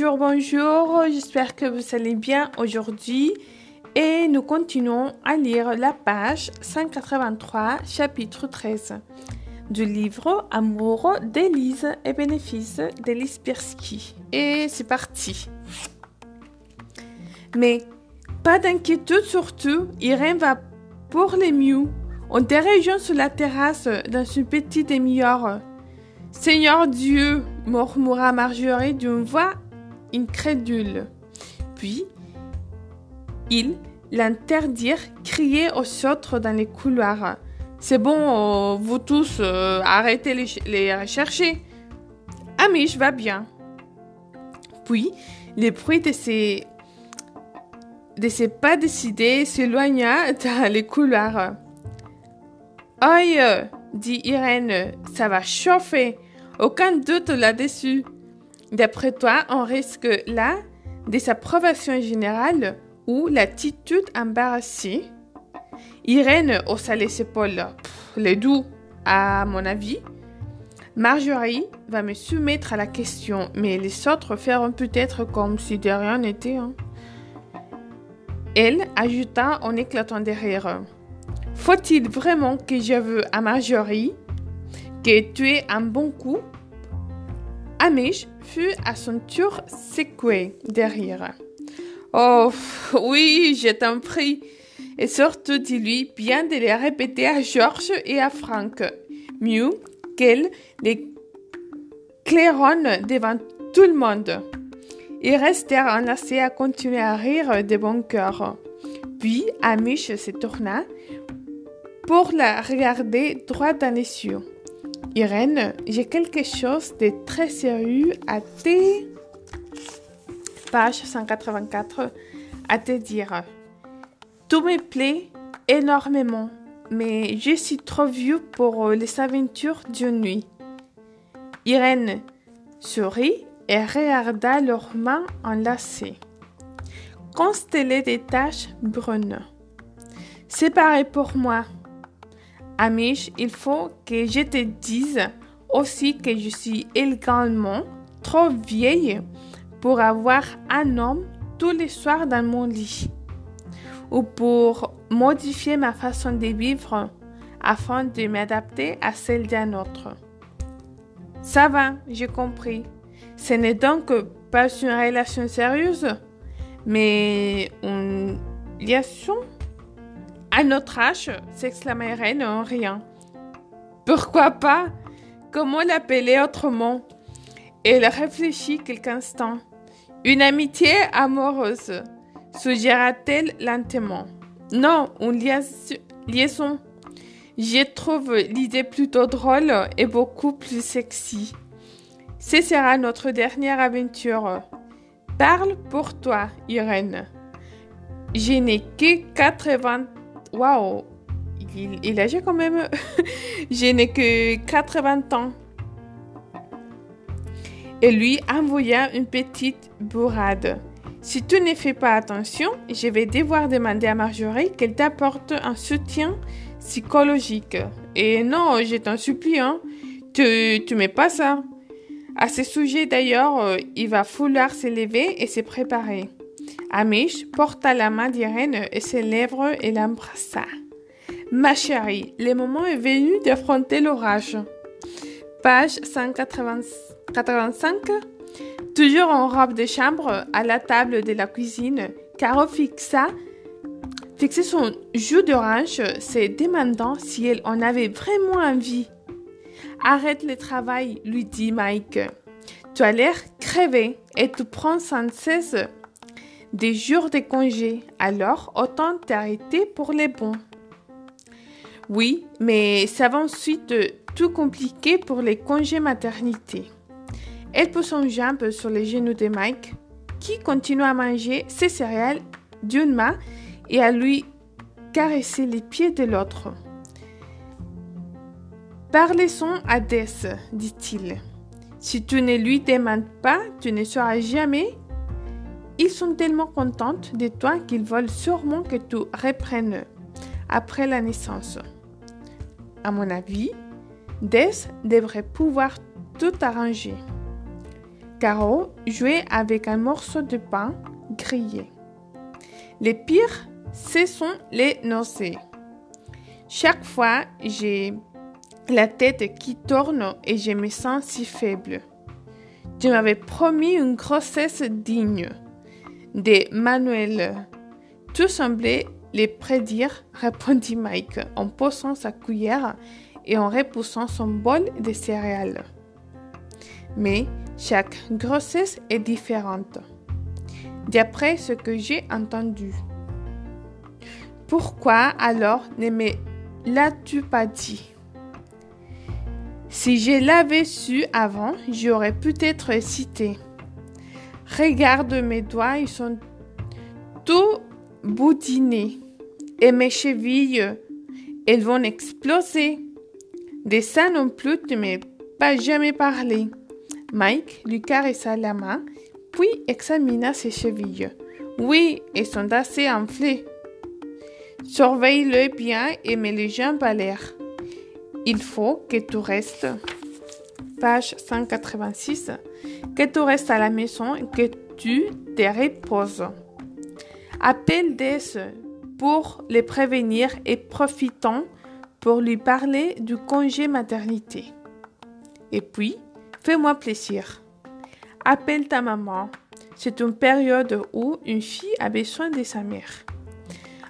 Bonjour, bonjour, j'espère que vous allez bien aujourd'hui et nous continuons à lire la page 183, chapitre 13 du livre Amour d'Élise et bénéfices d'Élise Pirsky. Et c'est parti. Mais pas d'inquiétude surtout, Irène va pour les mieux. On rejoint sur la terrasse dans une petite demi-heure. Seigneur Dieu, murmura Marjorie d'une voix incrédule. Puis, ils l'interdirent, crier aux autres dans les couloirs. C'est bon, euh, vous tous, euh, arrêtez les, les rechercher. Amish va bien. Puis, le bruit de ses, de ses pas décidés s'éloigna dans les couloirs. Aïe, dit Irène, ça va chauffer. Aucun doute là-dessus. D'après toi, on risque là désapprobation générale ou l'attitude embarrassée? Irène haussa les épaules. les doux, à mon avis. Marjorie va me soumettre à la question, mais les autres feront peut-être comme si de rien n'était. Hein. Elle ajouta en éclatant de rire. Faut-il vraiment que j'avoue à Marjorie que tu es un bon coup? Amish fut à son tour secoué derrière. Oh, oui, je t'en prie. Et surtout, dis-lui bien de les répéter à Georges et à Franck. Mieux qu'elle les claironne devant tout le monde. Ils restèrent enlacés à continuer à rire de bon cœur. Puis Amish se tourna pour la regarder droit dans les yeux. Irène, j'ai quelque chose de très sérieux à te... Page 184. À te dire. Tout me plaît énormément, mais je suis trop vieux pour les aventures d'une nuit. Irène sourit et regarda leurs mains enlacées, constellées de taches brunes. C'est pareil pour moi. Amish, il faut que je te dise aussi que je suis également trop vieille pour avoir un homme tous les soirs dans mon lit ou pour modifier ma façon de vivre afin de m'adapter à celle d'un autre. Ça va, j'ai compris. Ce n'est donc pas une relation sérieuse, mais une liaison à notre âge, s'exclama Irène en riant. Pourquoi pas? Comment l'appeler autrement? Elle réfléchit quelques instants. Une amitié amoureuse, suggéra-t-elle lentement. Non, une liaison. Je trouve l'idée plutôt drôle et beaucoup plus sexy. Ce sera notre dernière aventure. Parle pour toi, Irène. Je n'ai que 80 Waouh, il, il âgé quand même. Je n'ai que 80 ans. Et lui envoya une petite bourrade. Si tu ne fais pas attention, je vais devoir demander à Marjorie qu'elle t'apporte un soutien psychologique. Et non, je t'en supplie, hein, tu, tu mets pas ça. À ce sujet d'ailleurs, euh, il va falloir se lever et se préparer. Amish porta la main d'Irène et ses lèvres et l'embrassa. Ma chérie, le moment est venu d'affronter l'orage. Page 185. Toujours en robe de chambre, à la table de la cuisine, Caro fixa fixait son jus d'orange, se demandant si elle en avait vraiment envie. Arrête le travail, lui dit Mike. Tu as l'air crevé et tu prends sans cesse des jours de congé, alors autant t'arrêter pour les bons. Oui, mais ça va ensuite tout compliquer pour les congés maternité. Elle pose son jambe sur les genoux de Mike, qui continue à manger ses céréales d'une main et à lui caresser les pieds de l'autre. Parlez-en à Dess, dit-il. Si tu ne lui demandes pas, tu ne sauras jamais. Ils sont tellement contents de toi qu'ils veulent sûrement que tu reprennes après la naissance. À mon avis, Dess devrait pouvoir tout arranger. Caro jouait avec un morceau de pain grillé. Les pires, ce sont les nausées. Chaque fois, j'ai la tête qui tourne et je me sens si faible. Tu m'avais promis une grossesse digne de Manuel. Tout semblait les prédire, répondit Mike en posant sa cuillère et en repoussant son bol de céréales. Mais chaque grossesse est différente, d'après ce que j'ai entendu. Pourquoi alors ne me l'as-tu pas dit? Si je l'avais su avant, j'aurais peut-être cité. Regarde mes doigts, ils sont tout boudinés et mes chevilles, elles vont exploser. De ça non plus, tu m'as pas jamais parlé. Mike lui caressa la main, puis examina ses chevilles. Oui, elles sont assez enflées. Surveille-le bien et mets les jambes à l'air. Il faut que tu restes. Page 186. Que tu restes à la maison et que tu te reposes. Appelle des pour les prévenir et profitons pour lui parler du congé maternité. Et puis, fais-moi plaisir. Appelle ta maman. C'est une période où une fille a besoin de sa mère.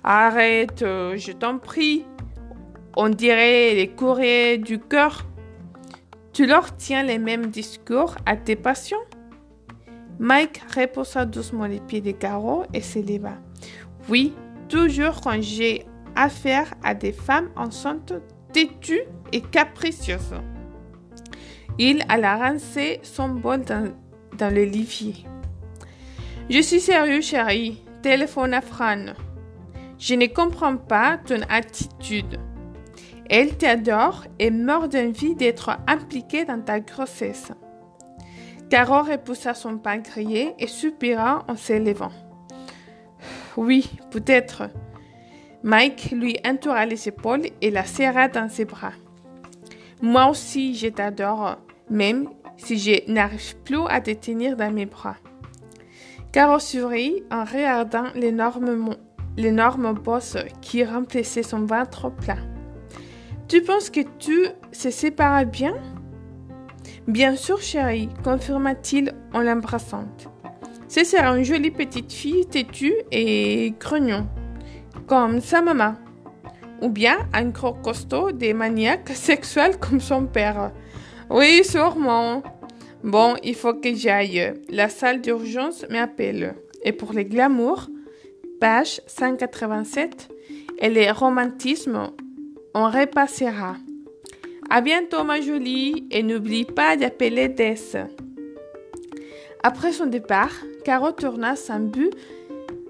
Arrête, euh, je t'en prie. On dirait les courriers du cœur. Tu leur tiens les mêmes discours à tes patients? Mike reposa doucement les pieds des carreaux et s'éleva. Oui, toujours quand j'ai affaire à des femmes enceintes, têtues et capricieuses. Il alla rincer son bol dans, dans le livier. Je suis sérieux, chérie. Téléphone à Fran. Je ne comprends pas ton attitude. Elle t'adore et meurt d'envie d'être impliquée dans ta grossesse. Caro repoussa son grillé et soupira en s'élevant. Oui, peut-être. Mike lui entoura les épaules et la serra dans ses bras. Moi aussi, je t'adore, même si je n'arrive plus à te tenir dans mes bras. Caro sourit en regardant l'énorme bosse qui remplissait son ventre plein. Tu penses que tu se sépares bien? Bien sûr, chérie, confirma-t-il en l'embrassant. Ce sera une jolie petite fille têtue et grognon, comme sa maman. Ou bien un gros costaud des maniaques sexuels comme son père. Oui, sûrement. Bon, il faut que j'aille. La salle d'urgence m'appelle. Et pour les glamours, page 187, et les romantismes, on repassera. À bientôt, ma jolie, et n'oublie pas d'appeler Dess. Après son départ, Caro tourna sans but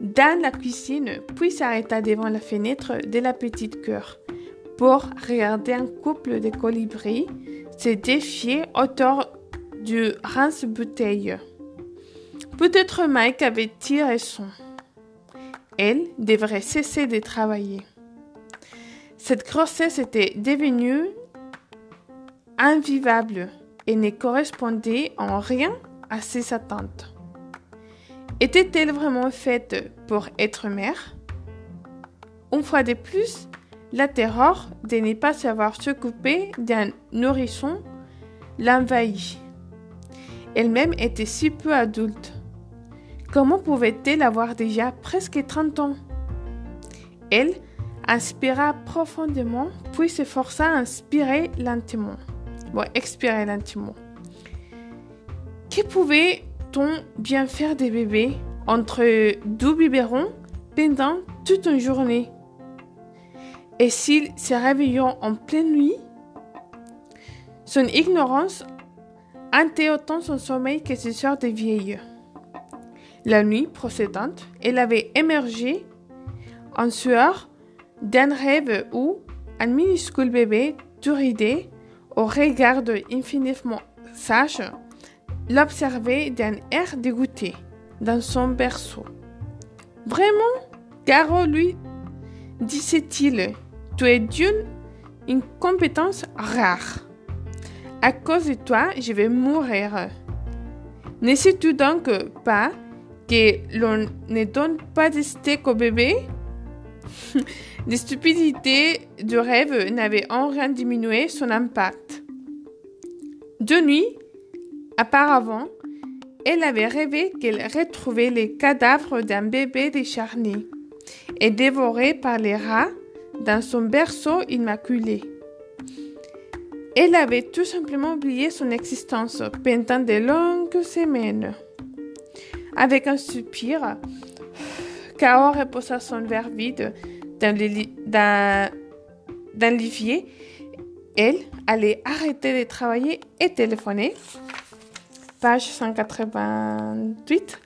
dans la cuisine, puis s'arrêta devant la fenêtre de la petite cœur pour regarder un couple de colibris se défier autour du rince-bouteille. Peut-être Mike avait-il raison. Elle devrait cesser de travailler. Cette grossesse était devenue invivable et ne correspondait en rien à ses attentes. Était-elle vraiment faite pour être mère? Une fois de plus, la terreur de ne pas savoir s'occuper d'un nourrisson l'envahit. Elle-même était si peu adulte. Comment pouvait-elle avoir déjà presque 30 ans? Elle inspira profondément, puis s'efforça à inspirer lentement. Bon, expirer lentement. Que pouvait-on bien faire des bébés entre deux biberons pendant toute une journée? Et s'ils se réveillent en pleine nuit? Son ignorance hantait autant son sommeil que ses soeurs de vieilles. La nuit précédente, elle avait émergé en sueur d'un rêve où un minuscule bébé turidé, au regard infiniment sage, l'observait d'un air dégoûté dans son berceau. Vraiment, Caro lui disait-il, tu es d'une incompétence rare. À cause de toi, je vais mourir. Ne sais-tu donc pas que l'on ne donne pas de steak au bébé? Les stupidités du rêve n'avaient en rien diminué son impact. De nuit, auparavant, elle avait rêvé qu'elle retrouvait les cadavres d'un bébé décharné et dévoré par les rats dans son berceau immaculé. Elle avait tout simplement oublié son existence pendant de longues semaines. Avec un soupir, Kao reposa son verre vide dans l'Ivier. Elle allait arrêter de travailler et téléphoner. Page 188.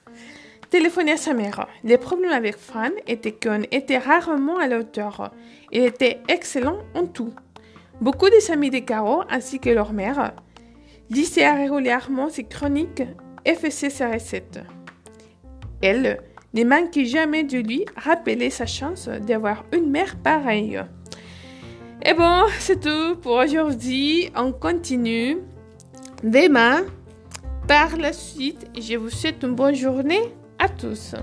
Téléphoner à sa mère. Le problème avec Fran était qu'on était rarement à la hauteur. Il était excellent en tout. Beaucoup des amis de Caro, ainsi que leur mère, lisaient régulièrement ses chroniques et faisaient ses recettes. Elle ne manquait jamais de lui rappeler sa chance d'avoir une mère pareille. Et bon, c'est tout pour aujourd'hui. On continue demain. Par la suite, je vous souhaite une bonne journée à tous.